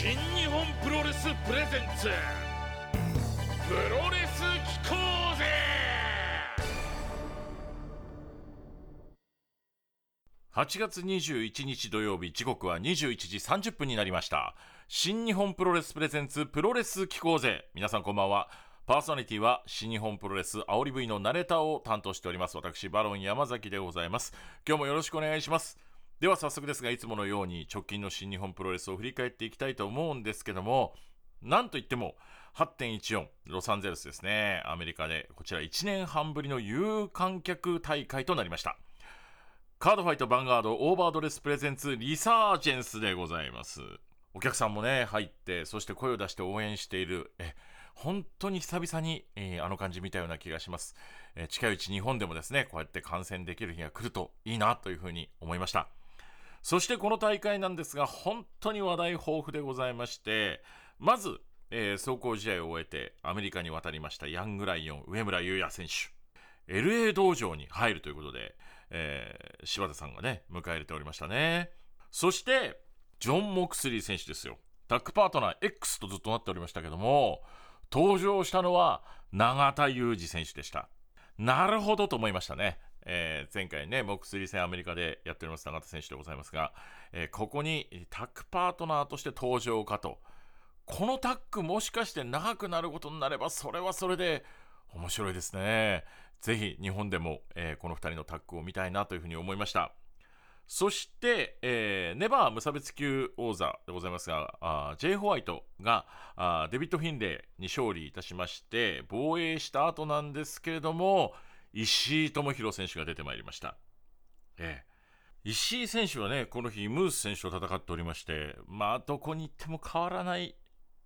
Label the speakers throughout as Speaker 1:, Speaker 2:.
Speaker 1: 新日本プロレスプレゼンツ。プロレス機構ぜ。8月21日土曜日時刻は21時30分になりました。新日本プロレスプレゼンツプロレス機構ぜ。皆さんこんばんは。パーソナリティは新日本プロレス煽り V のナレーターを担当しております。私バロン山崎でございます。今日もよろしくお願いします。では早速ですがいつものように直近の新日本プロレスを振り返っていきたいと思うんですけどもなんといっても8.14ロサンゼルスですね。アメリカでこちら1年半ぶりの有観客大会となりました。カードファイトヴァンガードオーバードレスプレゼンツリサージェンスでございます。お客さんもね入ってそして声を出して応援している。え本当に久々に、えー、あの感じ見たような気がします、えー、近いうち日本でもですねこうやって観戦できる日が来るといいなというふうに思いました。そしてこの大会なんですが、本当に話題豊富でございまして、まず、えー、走行試合を終えてアメリカに渡りましたヤングライオン上村優也選手。LA 道場に入るということで、えー、柴田さんがね、迎え入れておりましたね。そして、ジョン・モクスリー選手ですよ。タッグパートナー X とずっとなっておりましたけども、登場したのは永田裕二選手でした。なるほどと思いましたね。えー、前回ね、モックス戦アメリカでやっております永田選手でございますが、えー、ここにタッグパートナーとして登場かと。このタッグもしかして長くなることになれば、それはそれで面白いですね。ぜひ日本でも、えー、この2人のタッグを見たいなというふうに思いました。そして、えー、ネバー無差別級王座でございますが、あジェイ・ホワイトがデビッド・フィンレイに勝利いたしまして、防衛した後なんですけれども、石井智弘選手が出てまいりました。ええ。石井選手はね、この日、ムース選手と戦っておりまして、まあ、どこに行っても変わらない、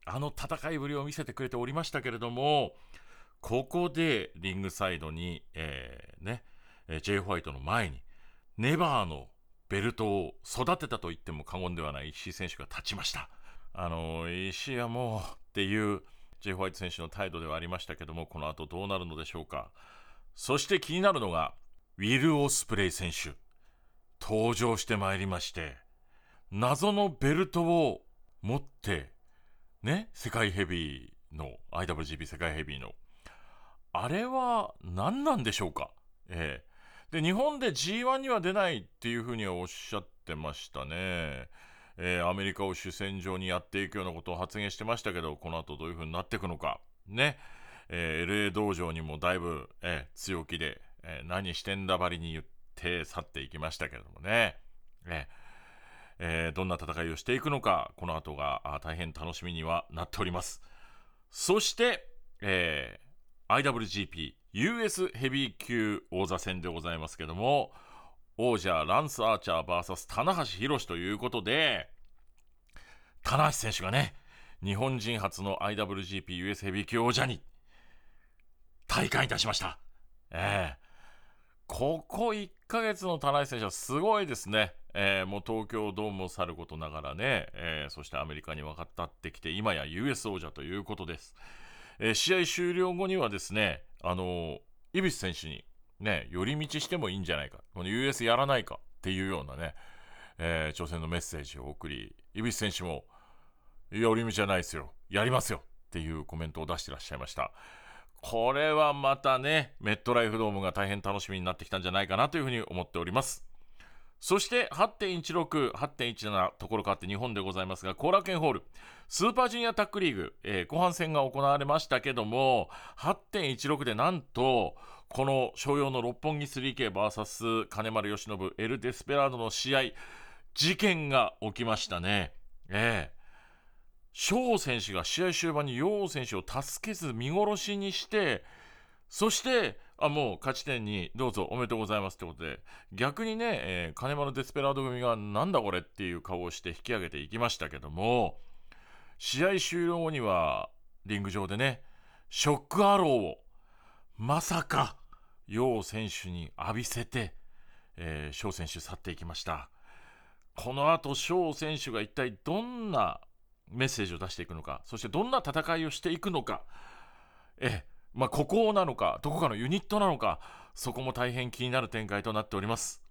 Speaker 1: あの戦いぶりを見せてくれておりましたけれども、ここでリングサイドに、えー、ね、ジェイ・ホワイトの前に、ネバーのベルトを育てたと言っても過言ではない石井選手が立ちました。あの、石井はもうっていう、ジェイ・ホワイト選手の態度ではありましたけども、この後どうなるのでしょうか。そして気になるのが、ウィル・オスプレイ選手。登場してまいりまして、謎のベルトを持って、ね、世界ヘビーの、IWGP 世界ヘビーの、あれは何なんでしょうか？ええで、日本で G1 には出ないっていうふうにはおっしゃってましたね。えー、アメリカを主戦場にやっていくようなことを発言してましたけど、この後どういうふうになっていくのか。ね。えー、LA 道場にもだいぶ、えー、強気で、えー、何してんだばりに言って去っていきましたけれどもね。ええー、どんな戦いをしていくのか、この後が大変楽しみにはなっております。そして、えー、IWGP US ヘビー級王座戦でございますけども、王者ランス・アーチャー VS 棚橋宏ということで、棚橋選手がね、日本人初の IWGP US ヘビー級王者に、体感いたしました。ええ、ここ1ヶ月の棚橋選手はすごいですね。えー、もう東京ドームを去ることながらね、えー、そしてアメリカに渡ってきて、今や US 王者ということです。えー、試合終了後にはですね、あのー、イビス選手に、ね、寄り道してもいいんじゃないか。この US やらないかっていうようなね、えー、挑戦のメッセージを送り、イビス選手も、寄り道じゃないですよ。やりますよっていうコメントを出してらっしゃいました。これはまたね、メットライフドームが大変楽しみになってきたんじゃないかなというふうに思っております。そして8.16、8.17ところ変わって日本でございますが、後楽園ホール、スーパージュニアタックリーグ、えー、後半戦が行われましたけども、8.16でなんと、この商用の六本木 3K vs 金丸義信エル・デスペラードの試合、事件が起きましたね。ええー翔選手が試合終盤に楊選手を助けず見殺しにして、そして、あ、もう勝ち点にどうぞおめでとうございますってことで、逆にね、えー、金丸デスペラード組がなんだこれっていう顔をして引き上げていきましたけども、試合終了後には、リング上でね、ショックアローを、まさか、楊選手に浴びせて、えー、翔選手去っていきました。この後、翔選手が一体どんなメッセージを出していくのか、そしてどんな戦いをしていくのか、え、まあ、ここなのか、どこかのユニットなのか、そこも大変気になる展開となっております。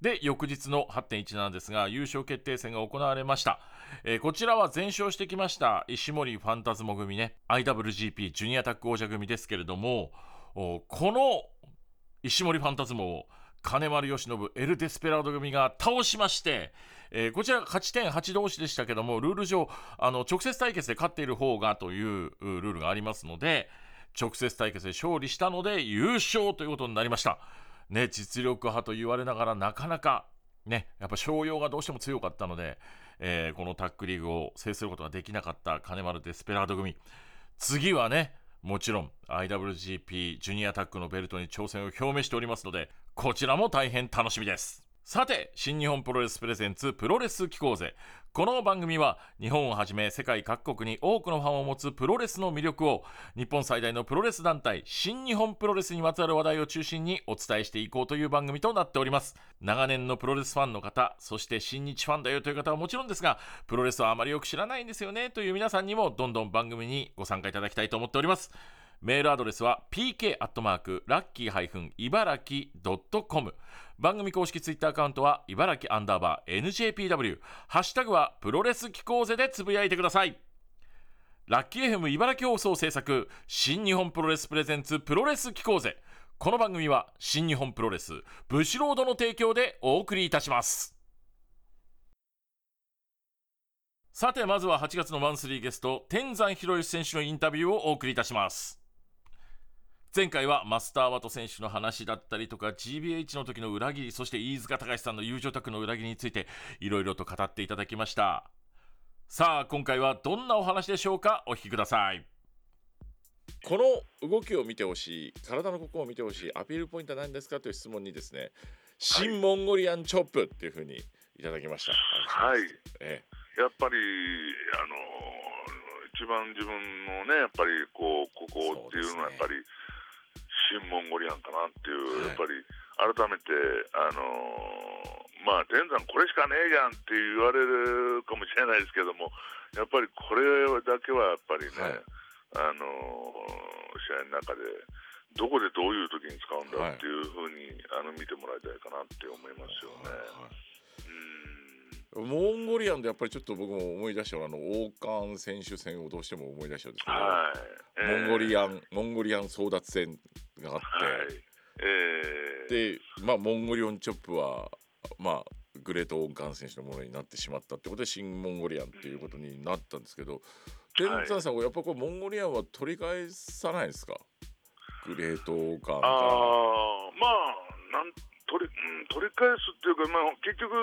Speaker 1: で翌日の8.17ですが優勝決定戦が行われました、えー、こちらは全勝してきました石森ファンタズモ組ね IWGP ジュニアタッグ王者組ですけれどもこの石森ファンタズモを金丸義信エル・デスペラード組が倒しまして、えー、こちら勝ち点8同士でしたけどもルール上あの直接対決で勝っている方がというルールがありますので直接対決で勝利したので優勝ということになりました。ね、実力派と言われながらなかなかね、やっぱ商用がどうしても強かったので、えー、このタックリーグを制することができなかった金丸デスペラード組次はねもちろん IWGP ジュニアタックのベルトに挑戦を表明しておりますのでこちらも大変楽しみですさて新日本プロレスプレゼンツプロレス機構ぜこの番組は日本をはじめ世界各国に多くのファンを持つプロレスの魅力を日本最大のプロレス団体新日本プロレスにまつわる話題を中心にお伝えしていこうという番組となっております。長年のプロレスファンの方そして新日ファンだよという方はもちろんですがプロレスはあまりよく知らないんですよねという皆さんにもどんどん番組にご参加いただきたいと思っております。メールアドレスは pk アットマークラッキーハイフン茨城 .com 番組公式ツイッターアカウントは茨城アンダーバー NJPW ハッシュタグはプロレス機構ぜでつぶやいてください。ラッキー FM 茨城放送制作新日本プロレスプレゼンツプロレス機構ぜ。この番組は新日本プロレスブシロードの提供でお送りいたします。さてまずは8月のマンスリーゲスト天山博之選手のインタビューをお送りいたします。前回はマスター・ワト選手の話だったりとか GBH の時の裏切りそして飯塚隆さんの友情宅の裏切りについていろいろと語っていただきました。さあ今回はどんなお話でしょうか？お聞きください。この動きを見てほしい体のここを見てほしいアピールポイントは何ですかという質問にですね新モンゴリアンチョップっていうふうにいただきました。
Speaker 2: はい、ええ、やっぱりあの一番自分のねやっぱりこうここっていうのはやっぱり、新モンゴリアンかなっていう、やっぱり改めて、あのー、まあ、天山これしかねえじゃんって言われるかもしれないですけども、やっぱりこれだけはやっぱりね、はい、あのー、試合の中で、どこでどういう時に使うんだっていうふうに、はい、あの見てもらいたいかなって思いますよね。はい
Speaker 1: モンゴリアンでやっぱりちょっと僕も思い出したあの王冠選手戦をどうしても思い出したんですけど、はい。えー、モンゴリアンモンゴリアン争奪戦があって、はい。えー、でまあモンゴリオンチョップはまあグレート王冠選手のものになってしまったってことで新モンゴリアンっていうことになったんですけど、天山さんやっぱこうモンゴリアンは取り返さないですか？グレート王冠あ
Speaker 2: あまあなん取り,、うん、取り返すっていうか、まあ、結局、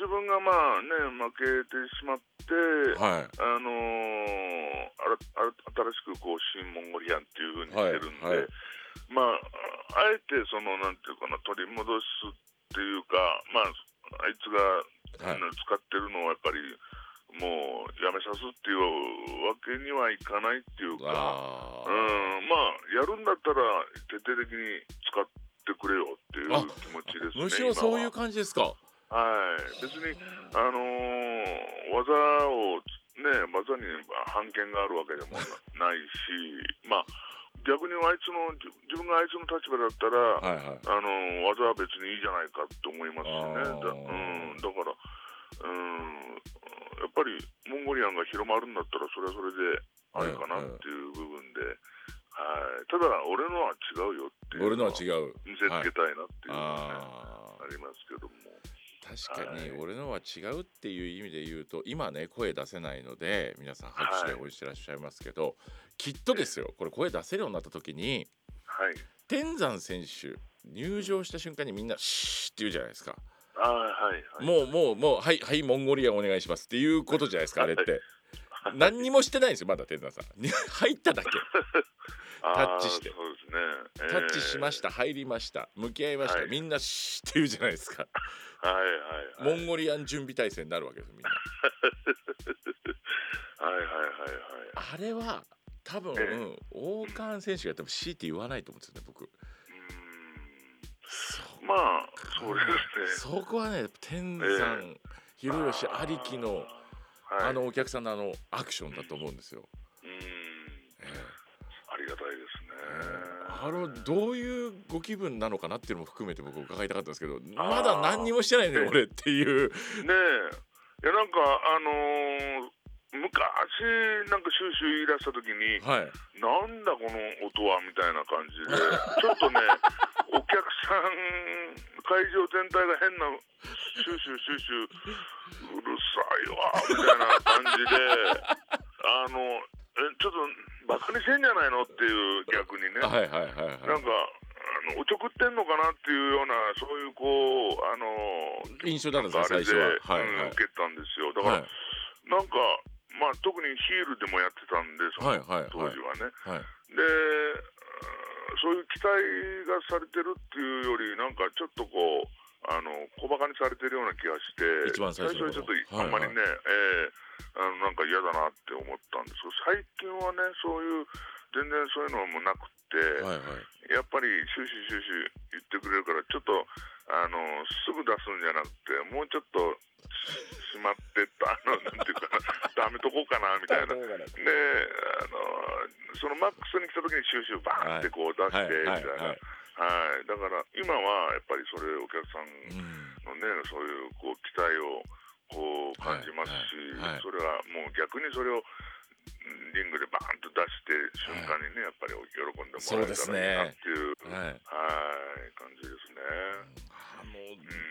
Speaker 2: 自分がまあ、ね、負けてしまって、はい。あのー、あら新しくこう新モンゴリアンっていうふうにしてるんで、はいはい、まあ、あえてそのなんていうかな取り戻すっていうか、まあ、あいつが、はい、使ってるのはやっぱり。もうやめさすっていうわけにはいかないっていうか、うんまあ、やるんだったら徹底的に使っってくれよいう気持ちですね。
Speaker 1: むしろそういう感じですか？
Speaker 2: は。い、別に、あのー、技を、ね、技に判権があるわけでもないし、まあ、逆にあいつの自分があいつの立場だったら、はいはい、あの技は別にいいじゃないかと思いますしね、だ,、うん、だから、うん、やっぱりモンゴリアンが広まるんだったら、それはそれであれかなっていう部分で、はい、ただ、俺のは違うよっていう俺のは違う。見せつけたいなっていうのは、ね、あありますけども。
Speaker 1: 確かに俺のは違うっていう意味で言うと今ね声出せないので皆さん拍手で応援してらっしゃいますけど、はい、きっとですよこれ声出せるようになった時に、はい、天山選手入場した瞬間にみんな「シー」って言うじゃないですか。
Speaker 2: あはいはい、
Speaker 1: もうもうもうはいはいモンゴリアンお願いしますっていうことじゃないですかあれって。何にもしてないんですよまだ天山さん。入っただけ タッチして、ねえー、タッチしました入りました。向き合いました、はい、みんな知ってるじゃないですか。
Speaker 2: はいはい、
Speaker 1: はい、モンゴリアン準備体制になるわけですみんな。
Speaker 2: はいはいはいはい。
Speaker 1: あれは多分、えー、王冠選手が多分強いて言わないと思うんですよね僕。
Speaker 2: まあそうですね。
Speaker 1: そこはね天山広義ありきの、はい、あのお客さんのあのアクションだと思うんですよ。うん、
Speaker 2: えー、あ
Speaker 1: のどういうご気分なのかなっていうのも含めて僕伺いたかったんですけどまだ何にもしてないね俺っていう。ね
Speaker 2: え。いやなんかあのー昔なんかシューシュー言い出した時に、はい、なんだこの音はみたいな感じで ちょっとねお客さん会場全体が変なシューシューシューシューうるさいわみたいな感じであのえちょっとバカにしてんじゃないのっていう逆にね、はいはいはいはい、なんかあのおちょくってんのかなっていうようなそういうこうあの
Speaker 1: 印象だったんですか最初は、
Speaker 2: はいはい、うん、受けたんですよ。だから、はい、なんかまあ、特にヒールでもやってたんで、その当時はね。はい。はいはい、で、そういう期待がされてるっていうより、なんかちょっとこう、あの小バカにされてるような気がして、
Speaker 1: 最
Speaker 2: 初にちょっとあんまりね、はいはい、えー、あのなんか嫌だなって思ったんですけど、最近はね、そういう、全然そういうのもなくて、はいはい、やっぱり終始終始言ってくれるから、ちょっとあのすぐ出すんじゃなくて、もうちょっとしまってた、あのなんていうか な、ダメとこうかなみたいな。で、あのそのマックスに来た時に収集バーンってこう出して、みたいな。はい、だから今はやっぱりそれお客さんのね、うん、そういうこう期待をこう感じますし、はいはいはい、それはもう逆にそれをリングでバーンと出して瞬間にね、やっぱり喜んでもらえたらいいなっていう、はい、はい。感じですね。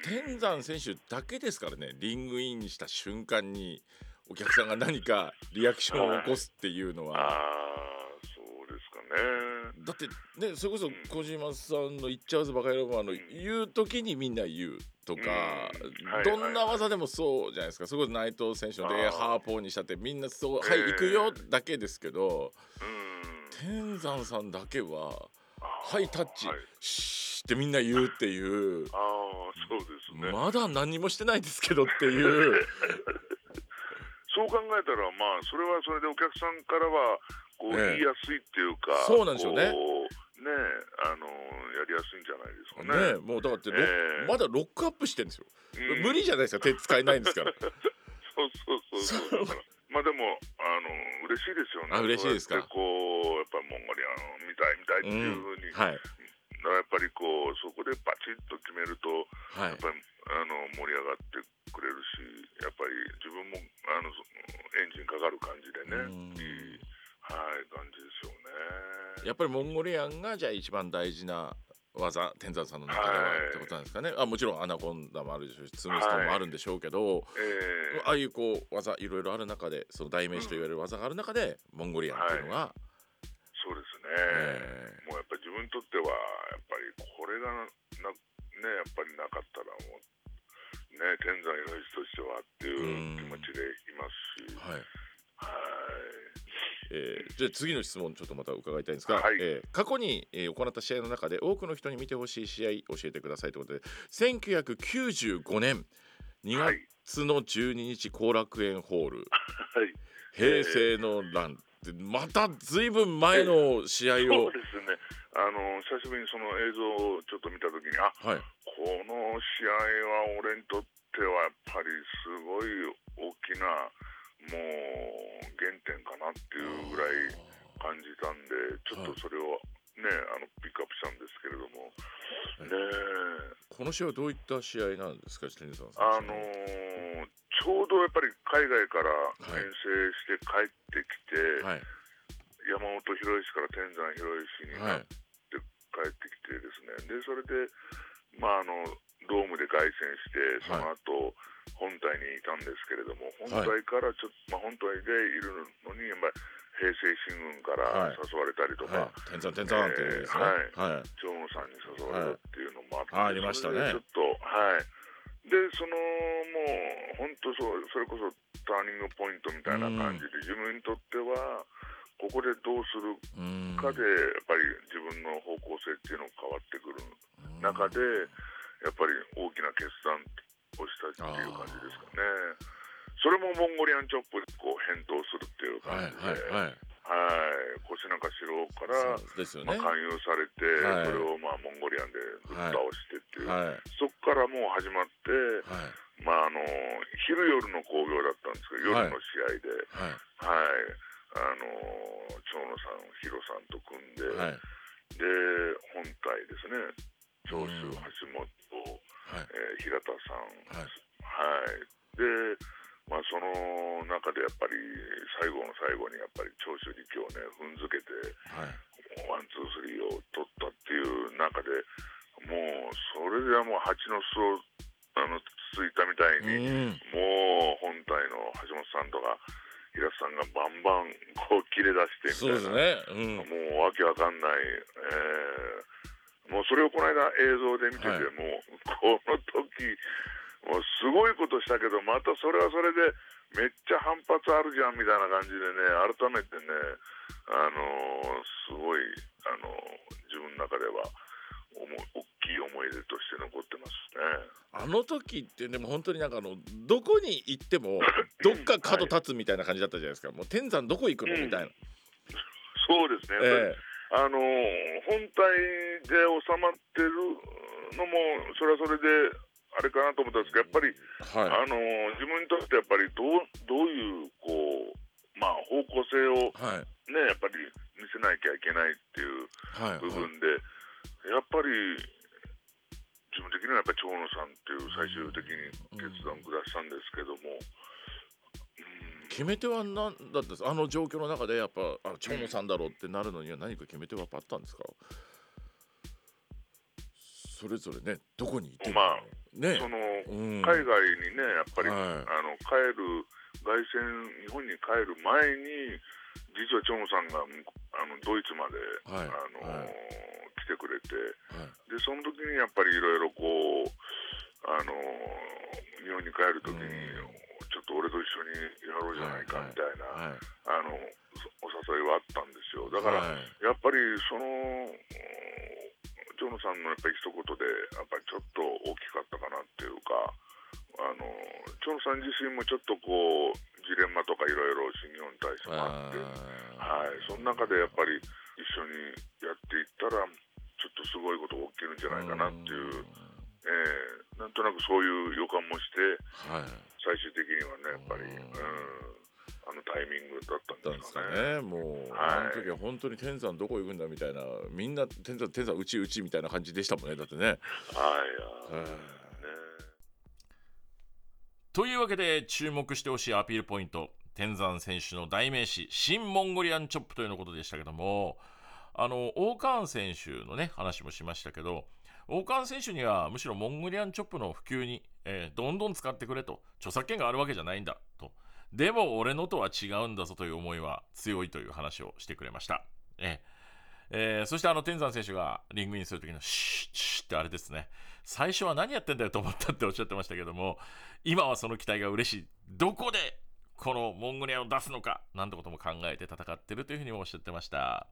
Speaker 1: 天山選手だけですからねリングインした瞬間にお客さんが何かリアクションを起こすっていうのは。
Speaker 2: ね。
Speaker 1: だってねそれこそ小島さんの「いっちゃうぞバカ野郎」あの言う時にみんな言うとか、どんな技でもそうじゃないですか。それこそ内藤選手のでハーポーにしたってみんなそう「はい行くよ」だけですけど、天山さんだけは「はいタッチ」ってみんな言うっていう
Speaker 2: ああそうですね。
Speaker 1: まだ何もしてないですけどっていう。
Speaker 2: そう考えたらまあそれはそれでお客さんからはこう言いやすいっていうか、
Speaker 1: そうなんでしょうねね
Speaker 2: あのやりやすいんじゃないですかね。
Speaker 1: ねもうだって、えー、まだロックアップしてるんですよ。うん、無理じゃないですか手使えないんですから。
Speaker 2: そうそうそうそう。まあでもあの嬉しいですよね。
Speaker 1: あ嬉しいですか。
Speaker 2: こうやっぱモンゴリアン見たい見たいっていうふうに、んはい、やっぱりこうそこでバチッと決めると、はい、やっぱりあの盛り上がってくれるしやっぱり自分もあのエンジンかかる感じでねいい、はい、感じですよね。
Speaker 1: やっぱりモンゴリアンがじゃあ一番大事な技天山さんの中では、ってことなんですかね。あもちろんアナコンダもあるでしょうしツームストンもあるんでしょうけど、はいえ。ー、ああいうこう技いろいろある中でその代名詞と言われる技がある中で、モンゴリアンっていうのが、
Speaker 2: そうですね、えー、もうやっぱり自分にとってはこれがなねやっぱりなかったらもうね天山の石としてはっていう気持ちでいますし、はい
Speaker 1: えー、じゃあ次の質問ちょっとまた伺いたいんですが、はい、えー、過去に、えー、行った試合の中で多くの人に見てほしい試合教えてくださいということで1995年2月の12日後楽園ホール、はい、平成の乱ってまたずいぶん前の試合を、
Speaker 2: そうですね。あの久しぶりにその映像をちょっと見たときにあ、はい、この試合は俺にとってはやっぱりすごい大きなもう原点かなっていうぐらい感じたんでちょっとそれをね、あのピックアップしたんですけれども、ね、
Speaker 1: この試合はどういった試合なんですか、
Speaker 2: さん。あのー、ちょうどやっぱり海外から遠征して帰ってきて、はい、山本博之から天山博之になって帰ってきてですね、でそれで、まあ、あのドームで凱旋してその後、本体にいたんですけれども本体からちょっと、まあ、本体でいるのに、まあ、平成新聞から誘われたりとか、
Speaker 1: 天山天山ってですね、
Speaker 2: はい、長野さんに誘われたっていうのもあって、
Speaker 1: ありましたね。
Speaker 2: ちょっとはい。でそのもう本当そうそれこそターニングポイントみたいな感じで、自分にとってはここでどうするかでやっぱり自分の方向性っていうのが変わってくる中でやっぱり大きな決断をしたっていう感じですかね。それもモンゴリアンチョップでこう返答するっていう感じで、はい、はいはい、腰中四郎から、ね、まあ、勧誘されて、はい、それをまあモンゴリアンでぶっ倒してっていう、はい、そこからもう始まって、まああの昼夜の興行だったんですけど夜の試合で、はい。あの長野さん、ヒロさんと組んで、はい、で本体ですね。長州、橋本、はい。えー、平田さん、はい、はい、で、まあ、その中でやっぱり最後の最後にやっぱり長州力をね踏んづけて、はい、ワンツースリーを取ったっていう中でもうそれではもう蜂の巣をあのついたみたいに、もう本体の橋本さんとか平田さんがバンバンこう切れ出してみたいな、ね。うん、もうわけわかんない、えー、もうそれをこの間映像で見てて、はい、もうこの時もうすごいことしたけどまたそれはそれでめっちゃ反発あるじゃんみたいな感じでね改めてねあのー、すごいあのー、自分の中では大きい思い出として残ってますね。
Speaker 1: あの時ってでも本当になんかあのどこに行っても どっか角立つみたいな感じだったじゃないですか、はい、もう天山どこ行くの、みたいな。
Speaker 2: そうですね、えー、あの本体で収まってるのもそれはそれであれかなと思ったんですけどやっぱり、はい、あの自分にとってやっぱりどうどういうこう、まあ、方向性をね、はい、やっぱり見せなきゃいけないっていう部分で、はいはい、やっぱり自分的にはやっぱり長野さんっていう最終的に決断を下したんですけども。
Speaker 1: 決め手は何だったんですあの状況の中でやっぱあ長野さんだろうってなるのには何か決め手はあったんですか？それぞれねどこにいて
Speaker 2: も、まあね、その、うん、海外にねやっぱり、はい、あの帰る凱旋日本に帰る前に実は長野さんがあのドイツまで、はい、あの、はい、来てくれて、でその時にやっぱりいろいろこうあの日本に帰る時に、ちょっと俺と一緒にやろうじゃないかみたいな、あのお誘いはあったんですよ。だから、やっぱりその長野さんのやっぱり一言でやっぱりちょっと大きかったかなっていうかあの長野さん自身もちょっとこうジレンマとかいろいろ新日本に対してもあってはいその中でやっぱり一緒にやっていったらちょっとすごいことが起きるんじゃないかなっていう。えー、なんとなくそういう予感もして、はい、最終的にはねやっぱり、うん。あのタイミングだったんですかね。
Speaker 1: もう、はい、あの時は本当に天山どこ行くんだみたいなみんな天山天山うちうちみたいな感じでしたもんねだってね。はい、はい。ね、というわけで注目してほしいアピールポイント。天山選手の代名詞新モンゴリアンチョップというのことでしたけどもあのオーカーン選手のね話もしましたけどオーカーン選手にはむしろモンゴリアンチョップの普及に、えー、どんどん使ってくれと著作権があるわけじゃないんだとでも俺のとは違うんだぞという思いは強いという話をしてくれました。ええー、そしてあの天山選手がリングインする時のシュッシュッってあれですね最初は何やってんだよと思ったっておっしゃってましたけども今はその期待が嬉しいどこでこのモンゴリアを出すのかなんてことも考えて戦ってるというふうにもおっしゃってました。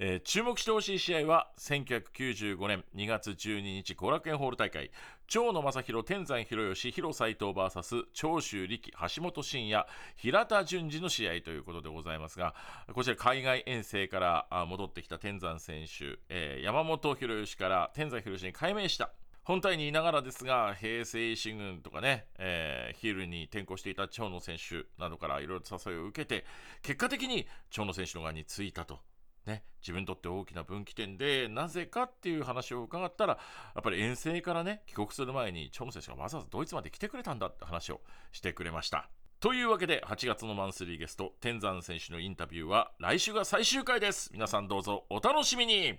Speaker 1: えー、注目してほしい試合は1995年2月12日後楽園ホール大会。長野正弘天山博義広斎藤 VS 長州力橋本真也平田淳二の試合ということでございますがこちら海外遠征から戻ってきた天山選手、えー、山本博義から天山博義に改名した。本体にいながらですが、平成維新軍とかね、えー、ヒールに転向していた長野選手などからいろいろと誘いを受けて、結果的に長野選手の側についたと。ね、自分にとって大きな分岐点で、なぜかっていう話を伺ったら、やっぱり遠征からね、帰国する前に、チョム選手がわざわざドイツまで来てくれたんだって話をしてくれました。というわけで、8月のマンスリーゲスト、天山選手のインタビューは、来週が最終回です。皆さんどうぞお楽しみに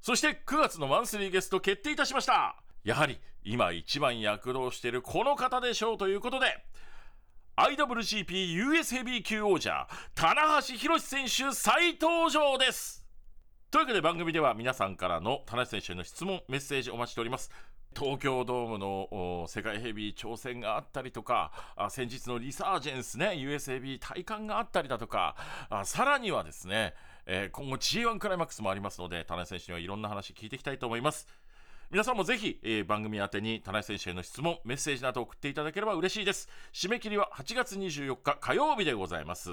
Speaker 1: そして9月のマンスリーゲスト決定いたしましたやはり今一番躍動しているこの方でしょうということで IWGP US ヘビー級王者棚橋宏選手再登場です。というわけで番組では皆さんからの棚橋選手への質問メッセージお待ちしております。東京ドームの世界ヘビー挑戦があったりとか先日のリサージェンスね US ヘビー体感があったりだとかさらにはですね、えー、今後 G1 クライマックスもありますので田中選手にはいろんな話聞いていきたいと思います。皆さんもぜひ、えー、番組宛てに田中選手への質問メッセージなど送っていただければ嬉しいです締め切りは8月24日火曜日でございます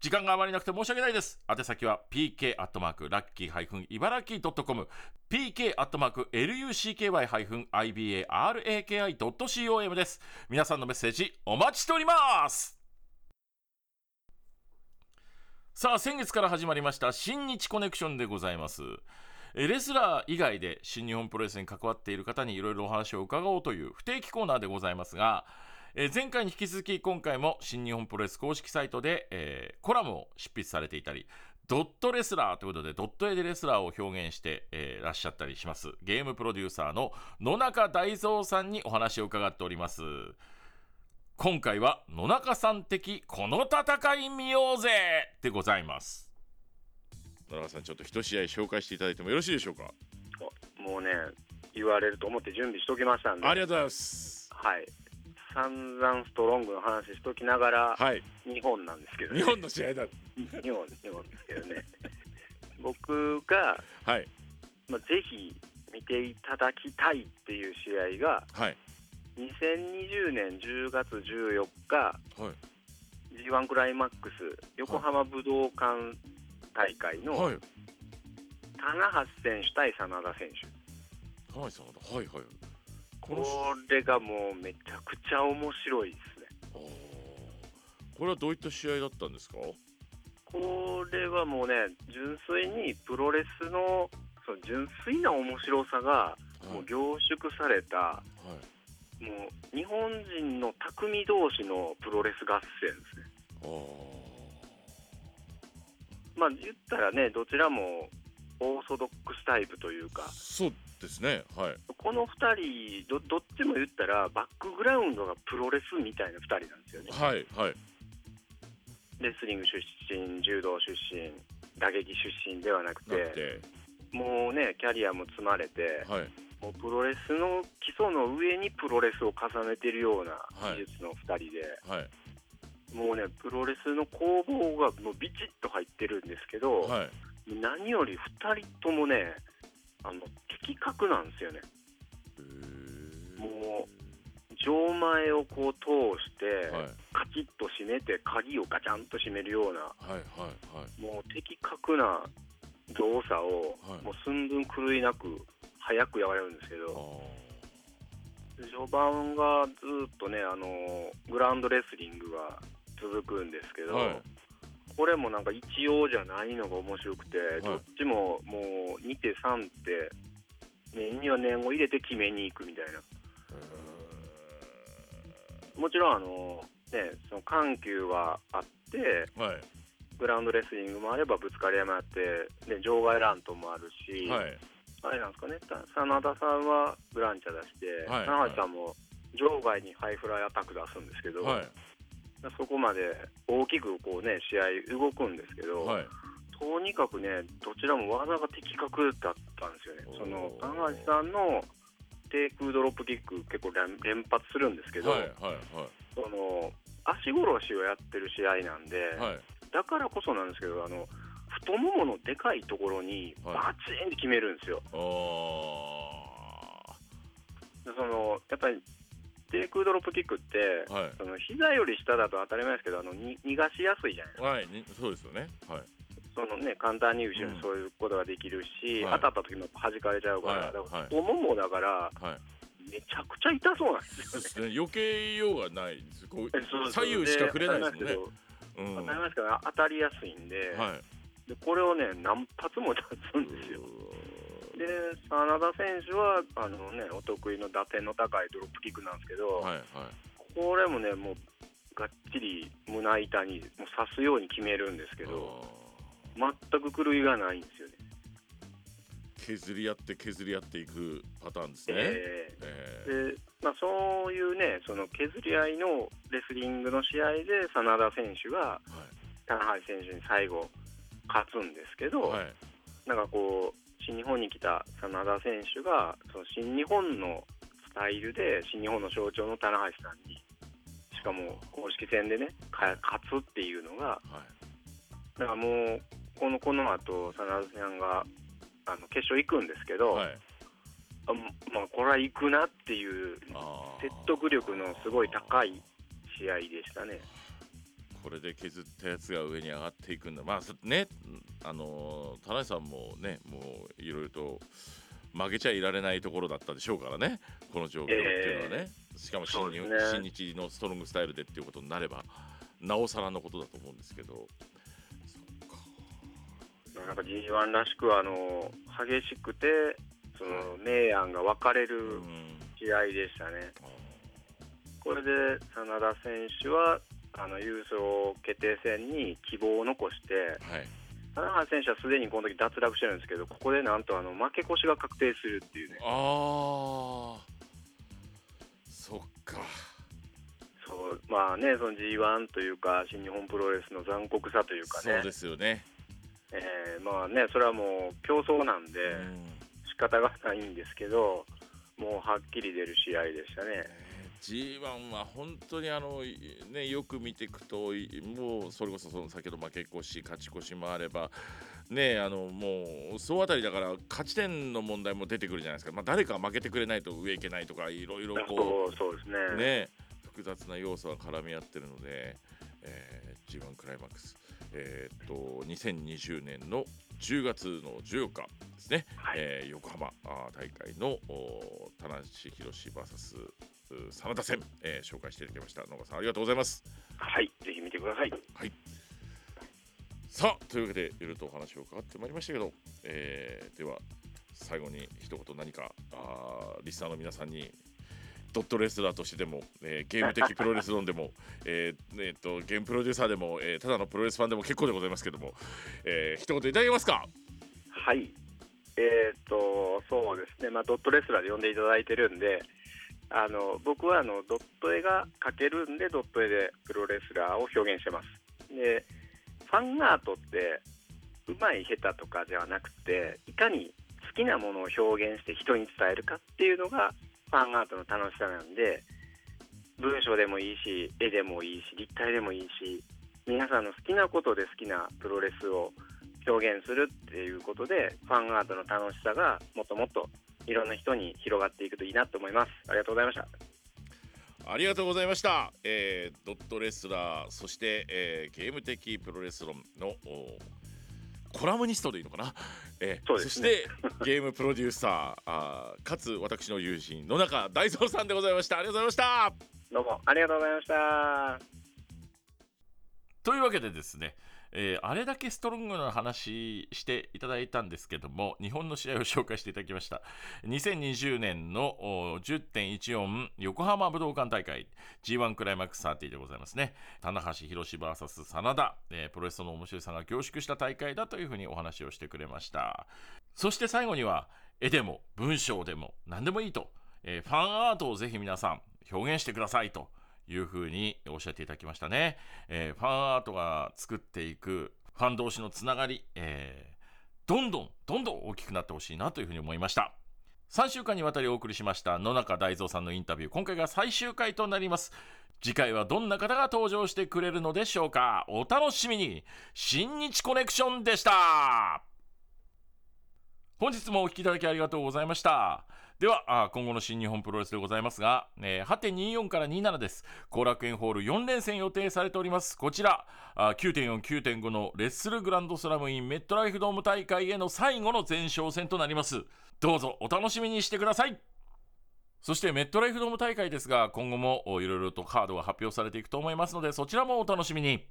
Speaker 1: 時間があまりなくて申し訳ないです。宛先は pk アットマークラッキー茨城 .com pk アットマーク lucky-ibaraki.com です。皆さんのメッセージお待ちしておりますさあ先月から始まりました新日コネクションでございますレスラー以外で新日本プロレスに関わっている方にいろいろお話を伺おうという不定期コーナーでございますがえ前回に引き続き今回も新日本プロレス公式サイトで、えー、コラムを執筆されていたりドットレスラーということでドット絵でレスラーを表現して、えー、らっしゃったりします。ゲームプロデューサーの野中大蔵さんにお話を伺っております。今回は野中さん的この戦い見ようぜでございます。
Speaker 3: 野中さんちょっと一試合紹介していただいてもよろしいでしょうか？
Speaker 4: もうね言われると思って準備しときましたんで。
Speaker 3: ありがとうございます。
Speaker 4: はい。散々ストロングの話しときながら、はい、日本なんですけど、
Speaker 3: ね、日本の試合だ。
Speaker 4: 日本日本ですけどね。僕が、はい。まあ、ぜひ見ていただきたいっていう試合が、はい、2020年10月14日、はい、G1 クライマックス横浜武道館大会の、はい、棚橋選手対真田選手。
Speaker 3: はい、はいはい。
Speaker 4: これがもうめちゃくちゃ面白いですね。
Speaker 3: これはどういった試合だったんですか？
Speaker 4: これはもうね、純粋にプロレスのその純粋な面白さがもう凝縮された、はい、もう日本人の匠同士のプロレス合戦ですね。まあ言ったらね、どちらもオーソドックスタイプというか、
Speaker 3: そうですね、はい、
Speaker 4: この2人ど、どっちも言ったら、バックグラウンドがプロレスみたいな2人なんですよね。
Speaker 3: はいはい。
Speaker 4: レスリング出身、柔道出身、打撃出身ではなくて、もうね、キャリアも積まれて、はい、もうプロレスの基礎の上にプロレスを重ねているような技術の2人で、はい、もうね、プロレスの攻防がもうビチッと入ってるんですけど、はい、何より2人ともね、あの的確なんですよね。もう錠前をこう通して、はい、カチッと閉めて鍵をガチャンと閉めるような、はいはいはい、もう的確な動作を、はい、もう寸分狂いなく早くやられるんですけど序盤がずっとねあのグラウンドレスリングが続くんですけど、はい、これもなんか一応じゃないのが面白くて、どっちももう2手3手念には念を入れて決めに行くみたいな。もちろんあの、ね、その緩急はあって、はい、グラウンドレスリングもあればぶつかり合いもあって、ね、場外ラントもあるし、はい、あれなんですかね、真田さんはブランチャ出して、はい、田橋さんも場外にハイフライアタック出すんですけど、はい、そこまで大きくこう、ね、試合動くんですけど、とにかくね、どちらも技が的確だったんですよね。その田橋さんの低空ドロップキック結構連発するんですけど、はいはいはい、その足殺しをやってる試合なんで、はい、だからこそなんですけどあの太もものでかいところにバチンって決めるんですよ。はい、そのやっぱり低空ドロップキックって、はい、その膝より下だと当たり前ですけどあのに逃がしやすいじゃないですか。はい、そうですよね、はい。そのね、簡単に後ろにそういうことができるし、うん、当たった時も弾かれちゃうから、はい、だから太ももだから、はい、めちゃくちゃ痛そうなんですよ。ね。
Speaker 3: ね。余計ようがないです。こう左右しか触れないですもんね。
Speaker 4: うん、当たりますけど当たりやすいんで。はい、でこれをね何発も出すんですよ。で真田選手はあの、ね、お得意の打点の高いドロップキックなんですけど、はいはい、これもねもうがっちり胸板にもう刺すように決めるんですけど。全く狂いがないんですよね。
Speaker 3: 削り合って削り合っていくパターンですね。えー
Speaker 4: えー、でまあ、そういうねその削り合いのレスリングの試合で真田選手が、はい、棚橋選手に最後勝つんですけど、はい、なんかこう新日本に来た真田選手がその新日本のスタイルで新日本の象徴の棚橋さんにしかも公式戦でね勝つっていうのが、はい、だからもうこのこの後真田さんがあの決勝行くんですけど、はい、あまあ、これは行くなっていう説得力のすごい高い試合でしたね。
Speaker 3: これで削ったやつが上に上がっていくんだ、まあね、あの田中さんもね、もういろいろと負けちゃいられないところだったでしょうからね、この状況っていうのはね、えー、しかも新日、ね、新日のストロングスタイルでっていうことになれば、なおさらのことだと思うんですけど、
Speaker 4: なんか G1 らしくあの激しくてその明暗が分かれる試合でしたね。これで真田選手はあの優勝決定戦に希望を残して、はい、選手はすでにこの時脱落してるんですけど、ここでなんとあの負け越しが確定するっていうね。
Speaker 3: ああ、そっか。
Speaker 4: そうまあね、その G1 というか、新日本プロレスの残酷さというかね。
Speaker 3: そうですよね。
Speaker 4: えー、まあね、それはもう競争なんで、仕方がないんですけど、もうはっきり出る試合でしたね。
Speaker 3: G1 は本当にあの、ね、よく見ていくともうそれこそその先ほど負け越し勝ち越しもあれば、ね、あのもう総当たりだから勝ち点の問題も出てくるじゃないですか、まあ、誰か負けてくれないと上いけないとかいろいろこ
Speaker 4: うそうですね。
Speaker 3: ね複雑な要素が絡み合ってるので、えー、G1 クライマックス、えー、っと2020年の10月の14日ですね、はい、えー、横浜大会の田無宏 VS 真田戦、えー、紹介していただきました。野川さんありがとうございます。
Speaker 4: はいぜひ見てください。
Speaker 3: はい。さあというわけでいろいろとお話を伺ってまいりましたけど、えー、では最後に一言何かあリスナーの皆さんにドットレスラーとしてでも、えー、ゲーム的プロレス論でも、えーえーと、ゲームプロデューサーでも、えー、ただのプロレスファンでも結構でございますけども、えー、一言いただけますか？
Speaker 4: はい。えっ、ー、とそうですね、まあ、ドットレスラーで呼んでいただいてるんであの僕はあのドット絵が描けるんでドット絵でプロレスラーを表現してます。でファンアートってうまい下手とかではなくていかに好きなものを表現して人に伝えるかっていうのがファンアートの楽しさなんで文章でもいいし絵でもいいし立体でもいいし皆さんの好きなことで好きなプロレスを表現するっていうことでファンアートの楽しさがもっともっといろんな人に広がっていくといいなと思います。ありがとうございました。
Speaker 3: ありがとうございました、えー、ドットレスラーそして、えー、ゲーム的プロレス論のコラムニストでいいのかな、えー、そ、ね,、してゲームプロデューサーあかつ私の友人野中大蔵さんでございました。ありがとうございました。
Speaker 4: どうもありがとうございました。
Speaker 1: というわけでですねえー、あれだけストロングな話していただいたんですけども、日本の試合を紹介していただきました。2020年の10.14横浜武道館大会 G1 クライマックス30でございますね。棚橋宏 VS 真田、えー、プロレスの面白さが凝縮した大会だというふうにお話をしてくれました。そして最後には、絵でも文章でも何でもいいと、えー、ファンアートをぜひ皆さん表現してくださいと。いうふうにおっしゃっていただきましたね。えー、ファンアートが作っていくファン同士のつながり、えー、どんどんどんどん大きくなってほしいなというふうに思いました。3週間にわたりお送りしました野中大蔵さんのインタビュー今回が最終回となります。次回はどんな方が登場してくれるのでしょうか。お楽しみに。新日コネクションでした。本日もお聴きいただきありがとうございました。では今後の新日本プロレスでございますが、えー、8.24から27です。後楽園ホール4連戦予定されております。こちら9.49.5のレッスルグランドスラムインメットライフドーム大会への最後の前哨戦となります。どうぞお楽しみにしてください。そしてメットライフドーム大会ですが今後もいろいろとカードが発表されていくと思いますのでそちらもお楽しみに。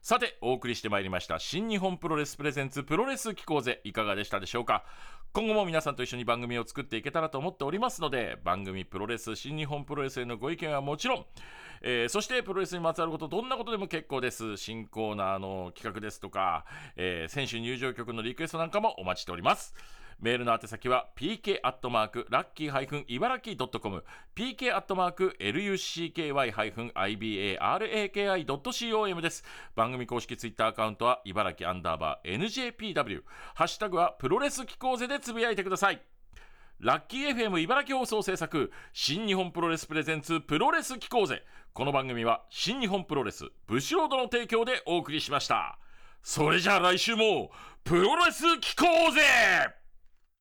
Speaker 1: さてお送りしてまいりました新日本プロレスプレゼンツプロレス機構ぜいかがでしたでしょうか？今後も皆さんと一緒に番組を作っていけたらと思っておりますので番組プロレス新日本プロレスへのご意見はもちろん、えー、そしてプロレスにまつわることどんなことでも結構です。新コーナーの企画ですとか、えー、選手入場曲のリクエストなんかもお待ちしております。メールの宛先は pk アットマークラッキーハイフン茨城 .com pk アットマーク lucky-ibaraki.com です。番組公式ツイッターアカウントは茨城アンダーバー NJPW。ハッシュタグはプロレス機構ぜでつぶやいてください。ラッキー FM 茨城放送制作新日本プロレスプレゼンツプロレス機構ぜこの番組は新日本プロレスブシロードの提供でお送りしましたそれじゃあ来週もプロレス機構ぜ